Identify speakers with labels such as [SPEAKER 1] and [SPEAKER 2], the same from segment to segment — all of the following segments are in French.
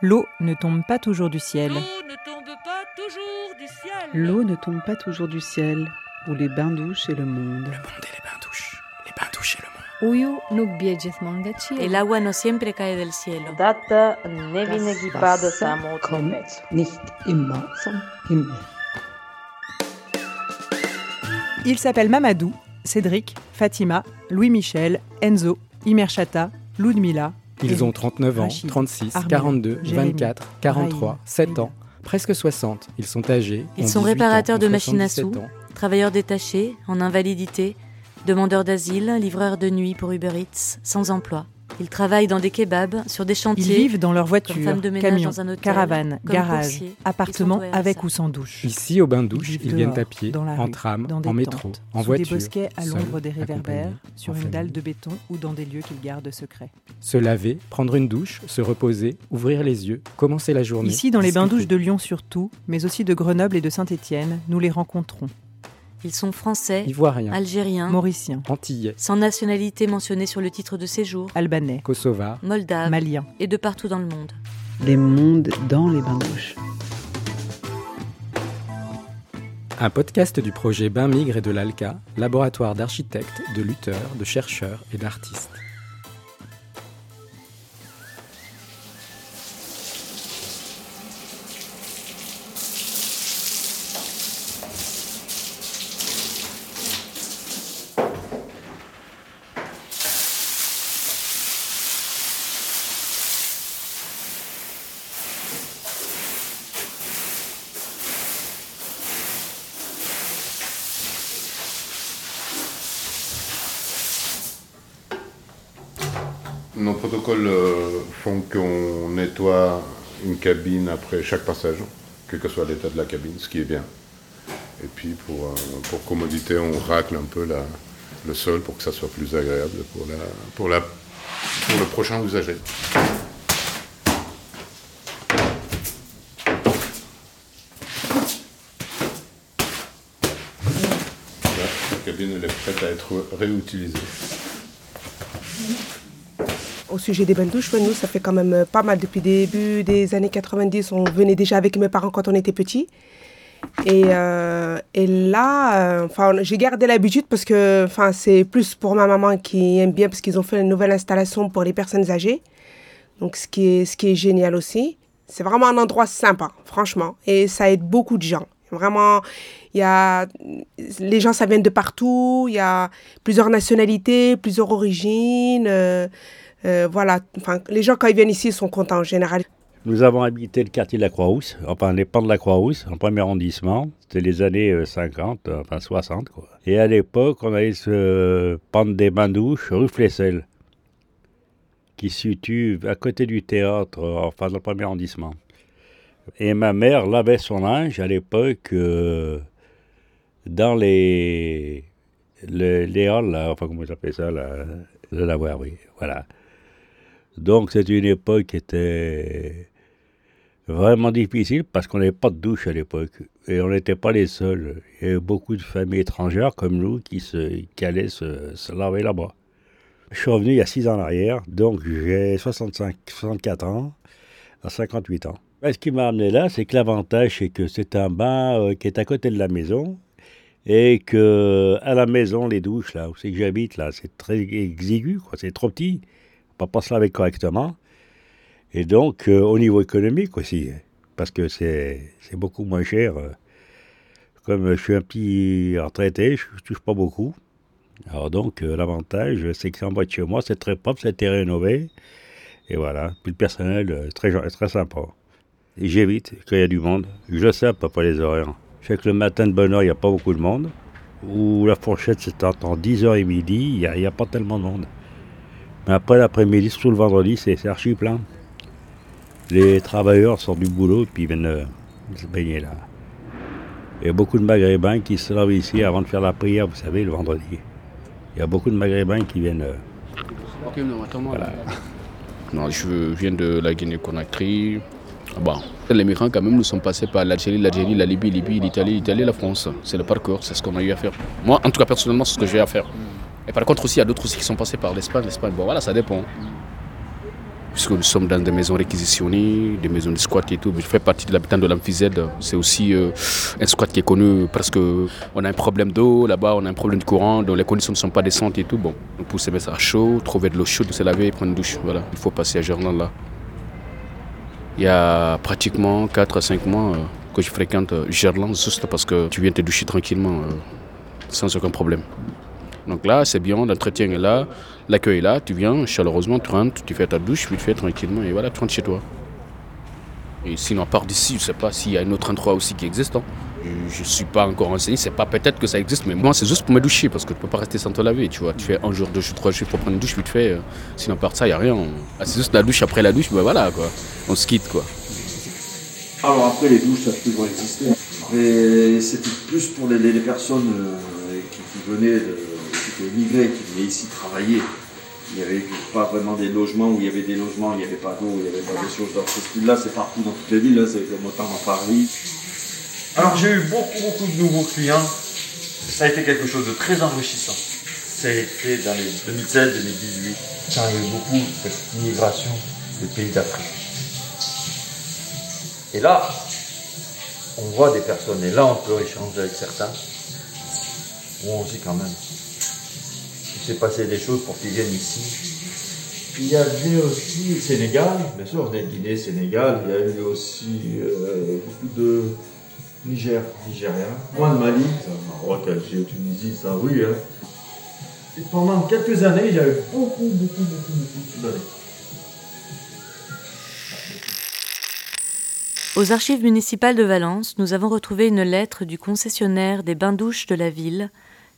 [SPEAKER 1] L'eau ne tombe pas toujours du ciel.
[SPEAKER 2] L'eau ne tombe pas toujours du ciel.
[SPEAKER 3] Ou les bains-douches et le monde.
[SPEAKER 4] Le monde et les bains-douches. Les bains-douches et le monde.
[SPEAKER 5] Uju nuk bie gjithmonë nga qielli.
[SPEAKER 6] El agua no siempre cae del cielo.
[SPEAKER 7] Data ne vine equipada samo
[SPEAKER 8] kommt nicht immer vom Himmel.
[SPEAKER 1] Ils s'appellent Mamadou, Cédric, Fatima, Louis-Michel, Enzo, Imerchata, Ludmila.
[SPEAKER 4] Ils ont 39 ans,
[SPEAKER 1] Rachid,
[SPEAKER 4] 36,
[SPEAKER 1] Armel,
[SPEAKER 4] 42,
[SPEAKER 1] Jérémy,
[SPEAKER 4] 24, 43,
[SPEAKER 1] Brahim,
[SPEAKER 4] 7 ans, presque 60. Ils sont âgés.
[SPEAKER 6] Ils
[SPEAKER 4] ont
[SPEAKER 6] sont
[SPEAKER 4] 18
[SPEAKER 6] réparateurs
[SPEAKER 4] ans,
[SPEAKER 6] de machines à
[SPEAKER 4] 77
[SPEAKER 6] sous, travailleurs détachés, en invalidité, demandeurs d'asile, livreurs de nuit pour Uber Eats, sans emploi. Ils travaillent dans des kebabs, sur des
[SPEAKER 1] Ils
[SPEAKER 6] chantiers.
[SPEAKER 1] vivent dans leur voiture,
[SPEAKER 6] de
[SPEAKER 1] appartements
[SPEAKER 6] Ils sont au
[SPEAKER 1] avec ou sans douche.
[SPEAKER 4] Ici, au bain-douche,
[SPEAKER 1] vivent
[SPEAKER 4] ils viennent
[SPEAKER 1] dehors,
[SPEAKER 4] à pied,
[SPEAKER 1] dans la
[SPEAKER 4] en tram,
[SPEAKER 1] dans des
[SPEAKER 4] en métro,
[SPEAKER 1] tentes,
[SPEAKER 4] en
[SPEAKER 1] sous
[SPEAKER 4] voiture.
[SPEAKER 1] des bosquets à l'ombre des réverbères, sur une
[SPEAKER 4] famille.
[SPEAKER 1] dalle de béton ou dans des lieux qu'ils gardent secrets.
[SPEAKER 4] Se laver, prendre une douche, se reposer, ouvrir les yeux, commencer la journée.
[SPEAKER 1] Ici, dans les bains-douches de Lyon surtout, mais aussi de Grenoble et de Saint-Étienne, nous les rencontrons.
[SPEAKER 6] Ils sont français,
[SPEAKER 4] Ivoiriens,
[SPEAKER 6] algériens,
[SPEAKER 1] Mauriciens,
[SPEAKER 4] Antillais,
[SPEAKER 6] sans nationalité mentionnée sur le titre de séjour,
[SPEAKER 1] Albanais,
[SPEAKER 4] Kosovars,
[SPEAKER 6] moldaves
[SPEAKER 1] Maliens.
[SPEAKER 6] et de partout dans le monde.
[SPEAKER 3] Les mondes dans les bains-douches.
[SPEAKER 4] Un podcast du projet Bain Migre et de l'ALCA, laboratoire d'architectes, de lutteurs, de chercheurs et d'artistes.
[SPEAKER 9] Nos protocoles euh, font qu'on nettoie une cabine après chaque passage, quel que soit l'état de la cabine, ce qui est bien. Et puis pour, euh, commodité, on racle un peu le sol pour que ça soit plus agréable pour, le prochain usager. La cabine est prête à être réutilisée.
[SPEAKER 10] Au sujet des bains de douche, nous, ça fait quand même euh, pas mal. Depuis le début des années 90, on venait déjà avec mes parents quand on était petits. Et, euh, et là, euh, j'ai gardé l'habitude parce que c'est plus pour ma maman qui aime bien parce qu'ils ont fait une nouvelle installation pour les personnes âgées. Donc, ce qui est, ce qui est génial aussi. C'est vraiment un endroit sympa, franchement. Et ça aide beaucoup de gens. Vraiment, y a, les gens, ça vient de partout. Il y a plusieurs nationalités, plusieurs origines. Euh, voilà, enfin, les gens, quand ils viennent ici, ils sont contents en général.
[SPEAKER 11] Nous avons habité le quartier de la Croix-Rousse, enfin les pans de la Croix-Rousse, en premier arrondissement. C'était les années euh, 50, euh, enfin 60 quoi. Et à l'époque, on allait se prendre des bains-douches rue Flessel, qui se situe à côté du théâtre, enfin dans le premier arrondissement. Et ma mère lavait son linge à l'époque euh, dans les, les, les halls, enfin comment j'appelle ça, là, le lavoir, oui, voilà. Donc c'est une époque qui était vraiment difficile parce qu'on n'avait pas de douche à l'époque. Et on n'était pas les seuls. Il y avait beaucoup de familles étrangères comme nous qui, allaient se, laver là-bas. Je suis revenu il y a 6 ans en arrière, donc j'ai 65, 64 ans, à 58 ans. Ben, ce qui m'a amené là, c'est que l'avantage, c'est que c'est un bain euh, qui est à côté de la maison et que à la maison, les douches, là où c'est que j'habite, là, c'est très exigu. C'est trop petit. Pas se laver correctement. Et donc, euh, au niveau économique aussi, parce que c'est beaucoup moins cher. euh. Comme je suis un petit retraité, je ne touche pas beaucoup. Alors donc, euh, l'avantage, c'est que en bas de chez moi, c'est très propre, c'était rénové. Et voilà. Puis le personnel, euh, très, très sympa. J'évite quand il y a du monde. Je sais à les horaires. Je sais que le matin de bonne heure, il n'y a pas beaucoup de monde. Ou la fourchette, c'est entre 10h et midi, il n'y a pas tellement de monde. Mais après l'après-midi, surtout le vendredi, c'est c'est archi plein. Les travailleurs sortent du boulot et puis ils viennent euh, se baigner là. Il y a beaucoup de maghrébins qui se lavent ici avant de faire la prière, vous savez, le vendredi. Il y a beaucoup de maghrébins qui viennent. euh,
[SPEAKER 12] Voilà. Non, je viens de la Guinée-Conakry. Bon, les migrants, quand même, nous sommes passés par l'Algérie, l'Algérie, la Libye, Libye, l'Italie, l'Italie, la France. C'est le parcours, c'est ce qu'on a eu à faire. Moi, en tout cas, personnellement, c'est ce que j'ai à faire. Et par contre, aussi, il y a d'autres aussi qui sont passés par l'Espagne. L'Espagne, bon, voilà, ça dépend. puisque nous sommes dans des maisons réquisitionnées, des maisons de squat et tout. Je fais partie de l'habitant de l'Amphizède. C'est aussi euh, un squat qui est connu parce qu'on a un problème d'eau là-bas, on a un problème de courant, donc les conditions ne sont pas décentes et tout. Bon, on peut se mettre à chaud, trouver de l'eau chaude, se laver prendre une douche. Voilà, il faut passer à Gerland là. Il y a pratiquement 4 à 5 mois euh, que je fréquente euh, Gerland juste parce que tu viens te doucher tranquillement sans aucun problème. Donc là, c'est bien, l'entretien est là, l'accueil est là, tu viens chaleureusement, tu rentres, tu fais ta douche, tu fais tranquillement et voilà, tu rentres chez toi. Et sinon, à part d'ici, je ne sais pas s'il y a un autre endroit aussi qui existe. Hein. Je ne suis pas encore renseigné, c'est pas peut-être que ça existe, mais moi c'est juste pour me doucher parce que tu peux pas rester sans te laver, tu vois. Tu fais un jour, deux jours, trois jours pour prendre une douche, vite fait. Euh, sinon, à part ça, il n'y a rien. Ah, c'est juste la douche après la douche, ben voilà quoi. On se quitte quoi.
[SPEAKER 13] Alors après, les douches, ça peut toujours exister. Mais c'était plus pour les, personnes euh, qui, qui venaient de étaient immigrés qui venaient ici travailler. Il n'y avait pas vraiment des logements où il y avait des logements, il n'y avait pas d'eau, il n'y avait pas des choses dans ce style-là. C'est partout dans toutes les villes, c'est comme autant à Paris. Alors j'ai eu beaucoup, beaucoup de nouveaux clients. Ça a été quelque chose de très enrichissant. Ça a été dans les 2016-2018, quand il y a eu beaucoup cette immigration des pays d'Afrique. Et là, on voit des personnes, et là on peut échanger avec certains, où on dit quand même, s'est passé des choses pour qu'ils viennent ici. Il y avait aussi le Sénégal, bien sûr, on est Guinée, Sénégal, il y a eu aussi euh, beaucoup de Niger, Nigériens, moins de Mali, Maroc, Algérie, Tunisie, ça oui. Hein. Et pendant quelques années, il y a eu beaucoup, beaucoup, beaucoup, beaucoup de
[SPEAKER 6] Aux archives municipales de Valence, nous avons retrouvé une lettre du concessionnaire des bains-douches de la ville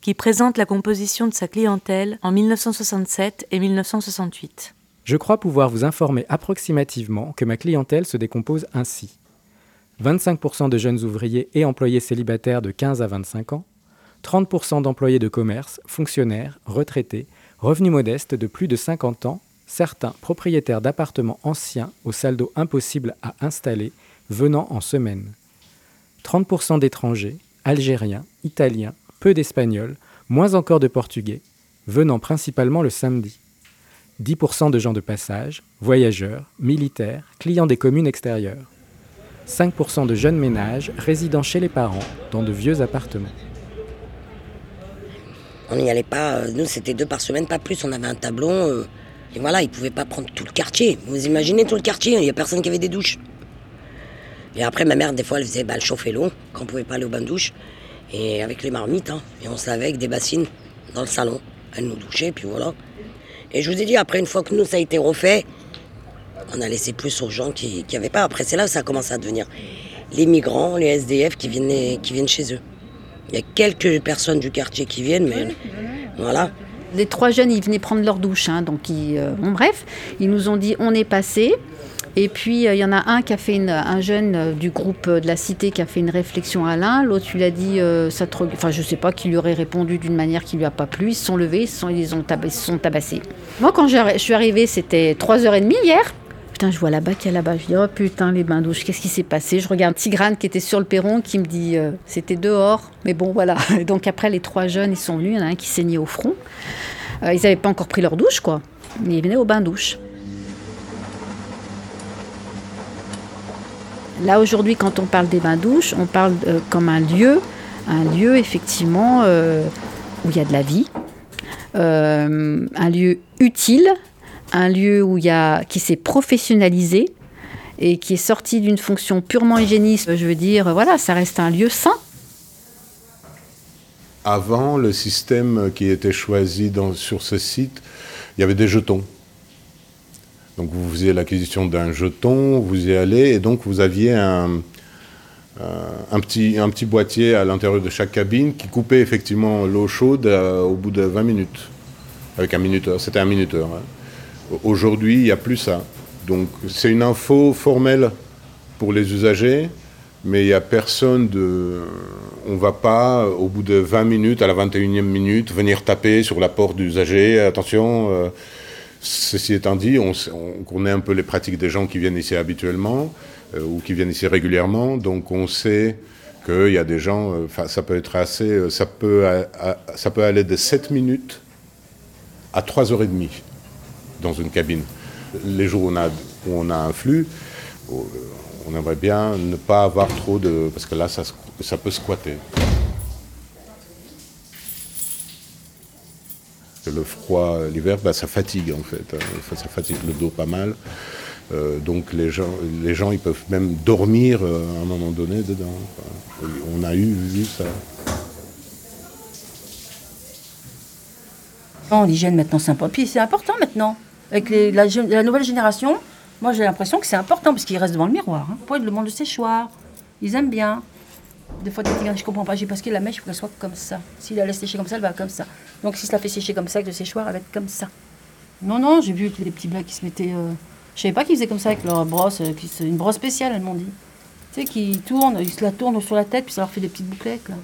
[SPEAKER 6] qui présente la composition de sa clientèle en 1967 et 1968.
[SPEAKER 4] Je crois pouvoir vous informer approximativement que ma clientèle se décompose ainsi. 25% de jeunes ouvriers et employés célibataires de 15 à 25 ans, 30% d'employés de commerce, fonctionnaires, retraités, revenus modestes de plus de 50 ans, certains propriétaires d'appartements anciens aux salles d'eau impossibles à installer, venant en semaine. 30% d'étrangers, algériens, italiens, peu d'Espagnols, moins encore de Portugais, venant principalement le samedi. 10% de gens de passage, voyageurs, militaires, clients des communes extérieures. 5% de jeunes ménages résidant chez les parents dans de vieux appartements.
[SPEAKER 14] On n'y allait pas, euh, nous c'était deux par semaine, pas plus, on avait un tableau, euh, et voilà, ils ne pouvaient pas prendre tout le quartier. Vous imaginez tout le quartier, il n'y a personne qui avait des douches. Et après, ma mère, des fois, elle faisait bah, l'eau, quand on ne pouvait pas aller au bain de douche et avec les marmites, hein, et on se lavait avec des bassines dans le salon. Elle nous douchait, puis voilà. Et je vous ai dit, après, une fois que nous, ça a été refait, on a laissé plus aux gens qui n'avaient pas. Après, c'est là où ça a commencé à devenir les migrants, les SDF qui viennent, qui viennent chez eux. Il y a quelques personnes du quartier qui viennent, mais voilà.
[SPEAKER 5] Les trois jeunes, ils venaient prendre leur douche, hein, donc ils, euh, bon, bref, ils nous ont dit on est passé. Et puis, euh, il y en a un qui a fait un jeune euh, du groupe euh, de la cité qui a fait une réflexion à l'un. L'autre lui a dit, ça te... enfin, je sais pas, qui lui aurait répondu d'une manière qui lui a pas plu. Ils se sont levés, ils se sont, ils ont sont tabassés. Moi, quand je suis arrivée, c'était 3h30 hier. Putain, je vois là-bas qu'il y a là-bas. Je dis, oh putain, les bains douches, qu'est-ce qui s'est passé? Je regarde Tigrane qui était sur le perron qui me dit, c'était dehors. Mais bon, voilà. Donc après, les trois jeunes, ils sont venus. Il y en a un qui saignait au front. ils n'avaient pas encore pris leur douche, quoi. Mais ils venaient au bain douche. Là aujourd'hui, quand on parle des bains-douches, on parle euh, comme un lieu, un lieu effectivement euh, où il y a de la vie, euh, un lieu utile, un lieu où y a, qui s'est professionnalisé et qui est sorti d'une fonction purement hygiéniste. Je veux dire, voilà, ça reste un lieu sain.
[SPEAKER 9] Avant, le système qui était choisi sur ce site, il y avait des jetons. Donc vous faisiez l'acquisition d'un jeton, vous y allez, et donc vous aviez un, euh, petit, un petit boîtier à l'intérieur de chaque cabine qui coupait effectivement l'eau chaude euh, au bout de 20 minutes, avec un minuteur. C'était un minuteur. Hein. Aujourd'hui, il n'y a plus ça. Donc c'est une info formelle pour les usagers, mais il n'y a personne de... On ne va pas, au bout de 20 minutes, à la 21e minute, venir taper sur la porte d'usager. Attention, euh, Ceci étant dit, on, connaît un peu les pratiques des gens qui viennent ici habituellement euh, ou qui viennent ici régulièrement, donc on sait qu'il y a des gens, euh, ça peut être assez, euh, ça peut, ça peut aller de 7 minutes à 3 heures et demie dans une cabine. les jours où on a, où on a un flux, on aimerait bien ne pas avoir trop de... parce que là, ça, ça peut squatter. Le froid, l'hiver, bah, ça fatigue en fait. hein. Ça fatigue le dos pas mal. Euh, donc les gens, les gens, ils peuvent même dormir euh, à un moment donné dedans. On a eu ça.
[SPEAKER 15] Non, l'hygiène maintenant, c'est important. C'est important maintenant. Avec les- la nouvelle génération, moi j'ai l'impression que c'est important parce qu'ils restent devant le miroir. Hein. Pour le monde de séchoir, ils aiment bien. Des fois, dis, je comprends pas, j'ai parce que la mèche, il faut qu'elle soit comme ça. Si la laisse sécher comme ça, elle va comme ça. Donc si je la fais sécher comme ça avec le séchoir, elle va être comme ça. Non, non, j'ai vu les petits blagues qui se mettaient. euh, Je savais pas qu'ils faisaient comme ça avec leur brosse, euh, une brosse spéciale, elles m'ont dit. Tu sais, qui tournent, ils se la tournent sur la tête, puis ça leur fait des petites bouclettes, là.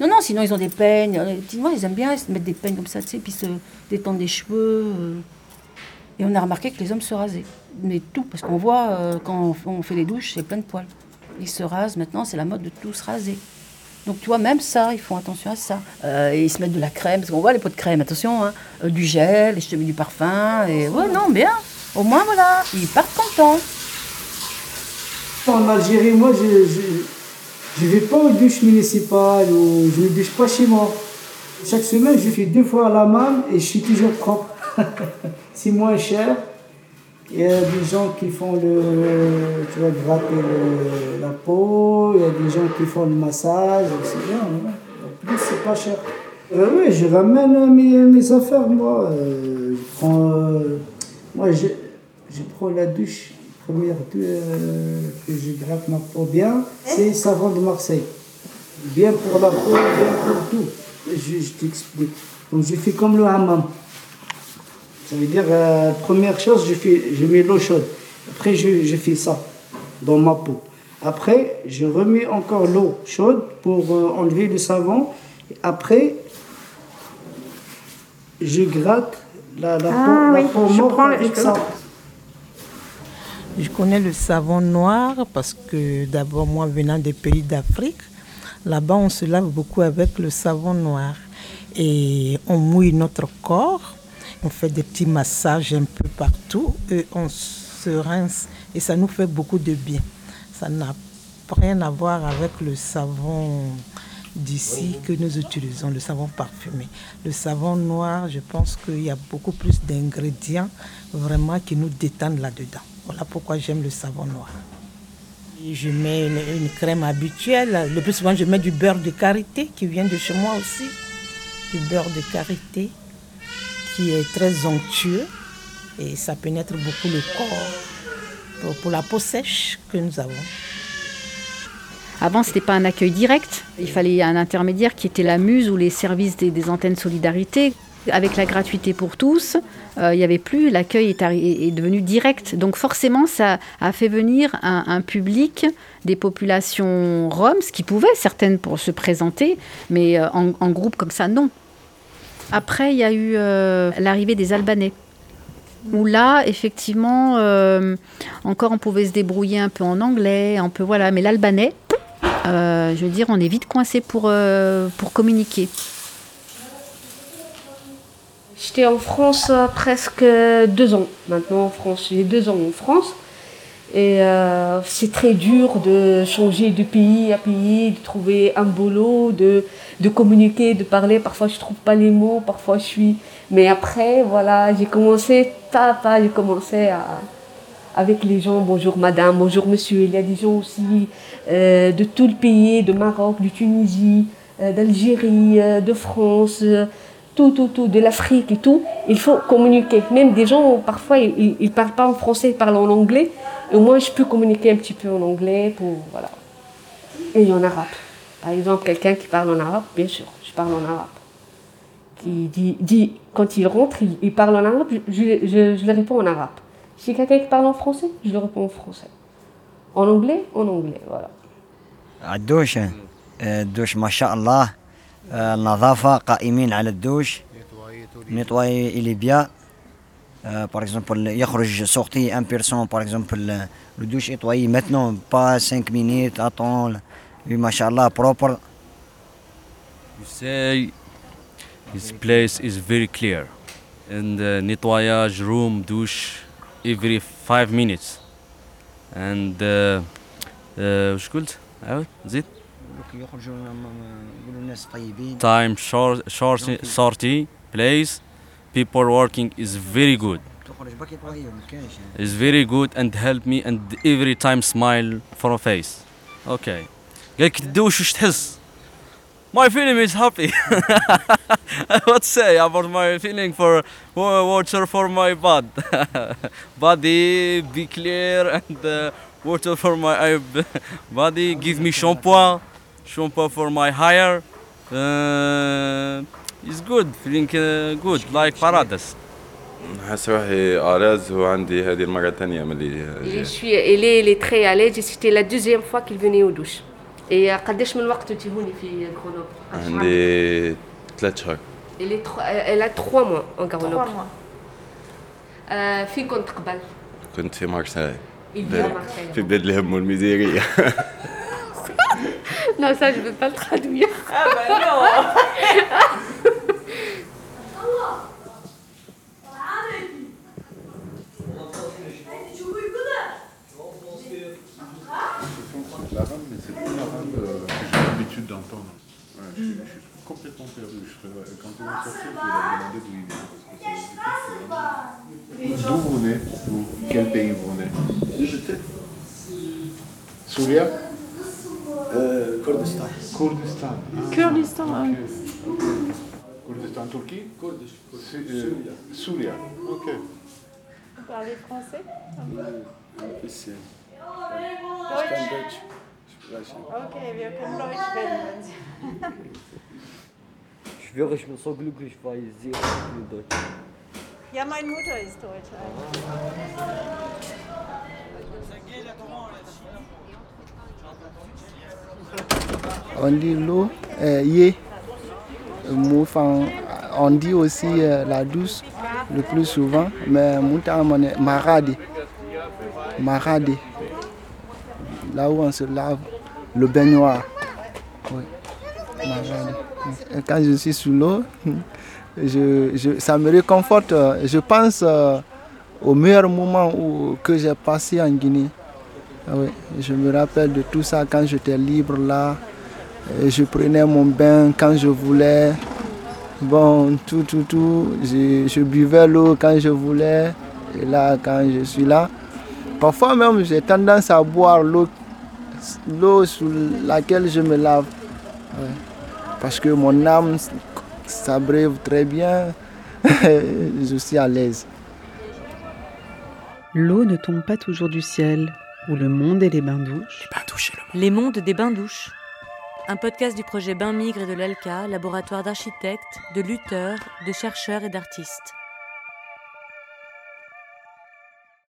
[SPEAKER 15] Non, non, sinon ils ont des peignes. Les petits noirs, ils aiment bien se mettent des peignes comme ça, tu sais, puis se détendre les cheveux. euh. Et on a remarqué que les hommes se rasaient. Mais tout, parce qu'on voit euh, quand on fait les douches, c'est plein de poils. Ils se rasent maintenant, c'est la mode de tous raser. Donc tu vois, même ça, ils font attention à ça. Euh, ils se mettent de la crème, parce qu'on voit les pots de crème, attention, hein, euh, du gel, et je te mets du parfum, et ouais, non, bien. Au moins, voilà, ils partent contents.
[SPEAKER 16] En Algérie, moi, je ne vais pas aux douches municipales ou je ne douche pas chez moi. Chaque semaine, je fais deux fois la main et je suis toujours propre. C'est moins cher. Il y a des gens qui font le. Tu vas gratter le- la peau, il y a des gens qui font le massage, c'est bien. hein. En plus, c'est pas cher. Euh, oui, je ramène mes, mes affaires, moi. Euh, je prends. euh, moi, je, je prends la douche première que je gratte ma peau bien, c'est savon de Marseille. Bien pour la peau, bien pour tout. Je, je t'explique. Donc, je fais comme le hammam. Ça veut dire, euh, première chose, je, fais, je mets l'eau chaude. Après, je, je fais ça dans ma peau. Après, je remets encore l'eau chaude pour euh, enlever le savon. Après, je gratte la, la
[SPEAKER 17] Ah
[SPEAKER 16] peau, la
[SPEAKER 17] oui,
[SPEAKER 16] peau
[SPEAKER 17] je
[SPEAKER 16] morte
[SPEAKER 17] prends
[SPEAKER 16] avec ça.
[SPEAKER 17] Je connais le savon noir parce que d'abord, moi venant des pays d'Afrique, là-bas on se lave beaucoup avec le savon noir. Et on mouille notre corps, on fait des petits massages un peu partout et on se rince et ça nous fait beaucoup de bien. Ça n'a rien à voir avec le savon d'ici que nous utilisons, le savon parfumé. Le savon noir, je pense qu'il y a beaucoup plus d'ingrédients vraiment qui nous détendent là-dedans. Voilà pourquoi j'aime le savon noir. Et je mets une, une crème habituelle. Le plus souvent, je mets du beurre de karité qui vient de chez moi aussi. Du beurre de karité qui est très onctueux et ça pénètre beaucoup le corps pour, la peau sèche que nous avons.
[SPEAKER 5] Avant, ce n'était pas un accueil direct. Il fallait un intermédiaire qui était la muse ou les services des, antennes solidarité. Avec la gratuité pour tous, euh, il n'y avait plus, l'accueil est, est- devenu direct. Donc forcément, ça a fait venir un, public des populations roms, ce qui pouvait certaines pour se présenter, mais euh, en groupe comme ça, non. Après, il y a eu euh, l'arrivée des Albanais où là, effectivement, euh, encore on pouvait se débrouiller un peu en anglais, un peu voilà, mais l'albanais, euh, je veux dire, on est vite coincé pour, pour communiquer.
[SPEAKER 18] J'étais en France presque deux ans maintenant en France. J'ai deux ans en France. Et euh, c'est très dur de changer de pays à pays, de trouver un boulot, de, de communiquer, de parler. Parfois, je trouve pas les mots, parfois, je suis. Mais après, voilà, j'ai commencé, pas à pas, j'ai commencé à, avec les gens. Bonjour madame, bonjour monsieur. Il y a des gens aussi euh, de tout le pays, de Maroc, de Tunisie, euh, d'Algérie, de France tout, tout, tout, de l'Afrique et tout, il faut communiquer. Même des gens, parfois, ils ne parlent pas en français, ils parlent en anglais. Et au moins, je peux communiquer un petit peu en anglais pour, voilà. Et en arabe. Par exemple, quelqu'un qui parle en arabe, bien sûr, je parle en arabe. Qui dit, dit quand il rentre, il, parle en arabe, je, le réponds en arabe. Si quelqu'un qui parle en français, je le réponds en français. En anglais, en anglais, voilà.
[SPEAKER 19] Adouche, douche, hein. euh, masha'Allah. آه، النظافة قائمين على الدوش نتواي إلي بيا par exemple يخرج sorti un personne par exemple le douche nettoyé maintenant pas 5 minutes attends ما شاء الله propre
[SPEAKER 20] You say this place is very clear. And uh, nettoyage, room, douche, every five minutes. And uh, uh, وش قلت؟ عاود زيد.
[SPEAKER 19] يخرجوا يقولوا الناس طيبين
[SPEAKER 20] Time short, short, shorty, place, people working is very good.
[SPEAKER 19] تخرج بركي طويل ما كاينش
[SPEAKER 20] Is very good and help me and every time smile for a face. Okay. قالك تدوش وش تحس؟ My feeling is happy. what say about my feeling for wa- water for my body? body be clear and uh, water for my uh, body. Give me shampoo, Shumpa for my hire. Uh, it's good, feeling uh, good, like
[SPEAKER 21] نحس روحي اراز وعندي هذه المرة الثانية
[SPEAKER 18] ملي شوية الي لي تري اليج سيتي لا دوزيام فوا كيل فيني ودوش اي قداش من وقت انت هوني في غرونوبل
[SPEAKER 21] عندي ثلاث شهور.
[SPEAKER 18] الي الي تخوا
[SPEAKER 6] موا اون
[SPEAKER 18] غرونوبل فين كنت قبل.
[SPEAKER 21] كنت في مارسيل في بلاد الهم والميزيريه
[SPEAKER 18] Non, ça je ne peux pas le traduire.
[SPEAKER 6] Ah bah non
[SPEAKER 9] L'arabe, mais c'est pas l'arabe euh, que j'ai l'habitude d'entendre. Ouais, je, suis, je suis complètement perdu. Je quand on va sortir, je vais leur demander d'où D'où vous venez Quel pays vous venez? Souria Kurdistan. Kurdistan. Ah,
[SPEAKER 1] Kurdistan, ah oui.
[SPEAKER 9] ok. Kurdistan, Turquie Kurdish. Souria. Ok.
[SPEAKER 1] Vous parlez français
[SPEAKER 22] bisschen.
[SPEAKER 1] Deutsch. Okay, wir können Deutsch reden.
[SPEAKER 22] Ich schwöre, ich bin so glücklich, weil sie viel Deutsch.
[SPEAKER 1] Ja, meine Mutter ist Deutsch.
[SPEAKER 22] On dit l'eau, euh, yé. On dit aussi euh, la douce le plus souvent, mais mouta maradi. Maradi. Là où on se lave le baignoire. Oui. Quand je suis sous l'eau, ça me réconforte. Je pense euh, au meilleur moment que j'ai passé en Guinée. Ah je me rappelle de tout ça quand j'étais libre là. Et je prenais mon bain quand je voulais. Bon, tout, tout, tout. Je, je buvais l'eau quand je voulais. Et là, quand je suis là, parfois même j'ai tendance à boire l'eau l'eau sous laquelle je me lave. Ouais. Parce que mon âme s'abreuve très bien. je suis à l'aise.
[SPEAKER 3] L'eau ne tombe pas toujours du ciel, où le monde et les bains-douches.
[SPEAKER 6] Les mondes des bains-douches. Un podcast du projet Bain Migre et de l'ELCA, laboratoire d'architectes, de lutteurs, de chercheurs et d'artistes.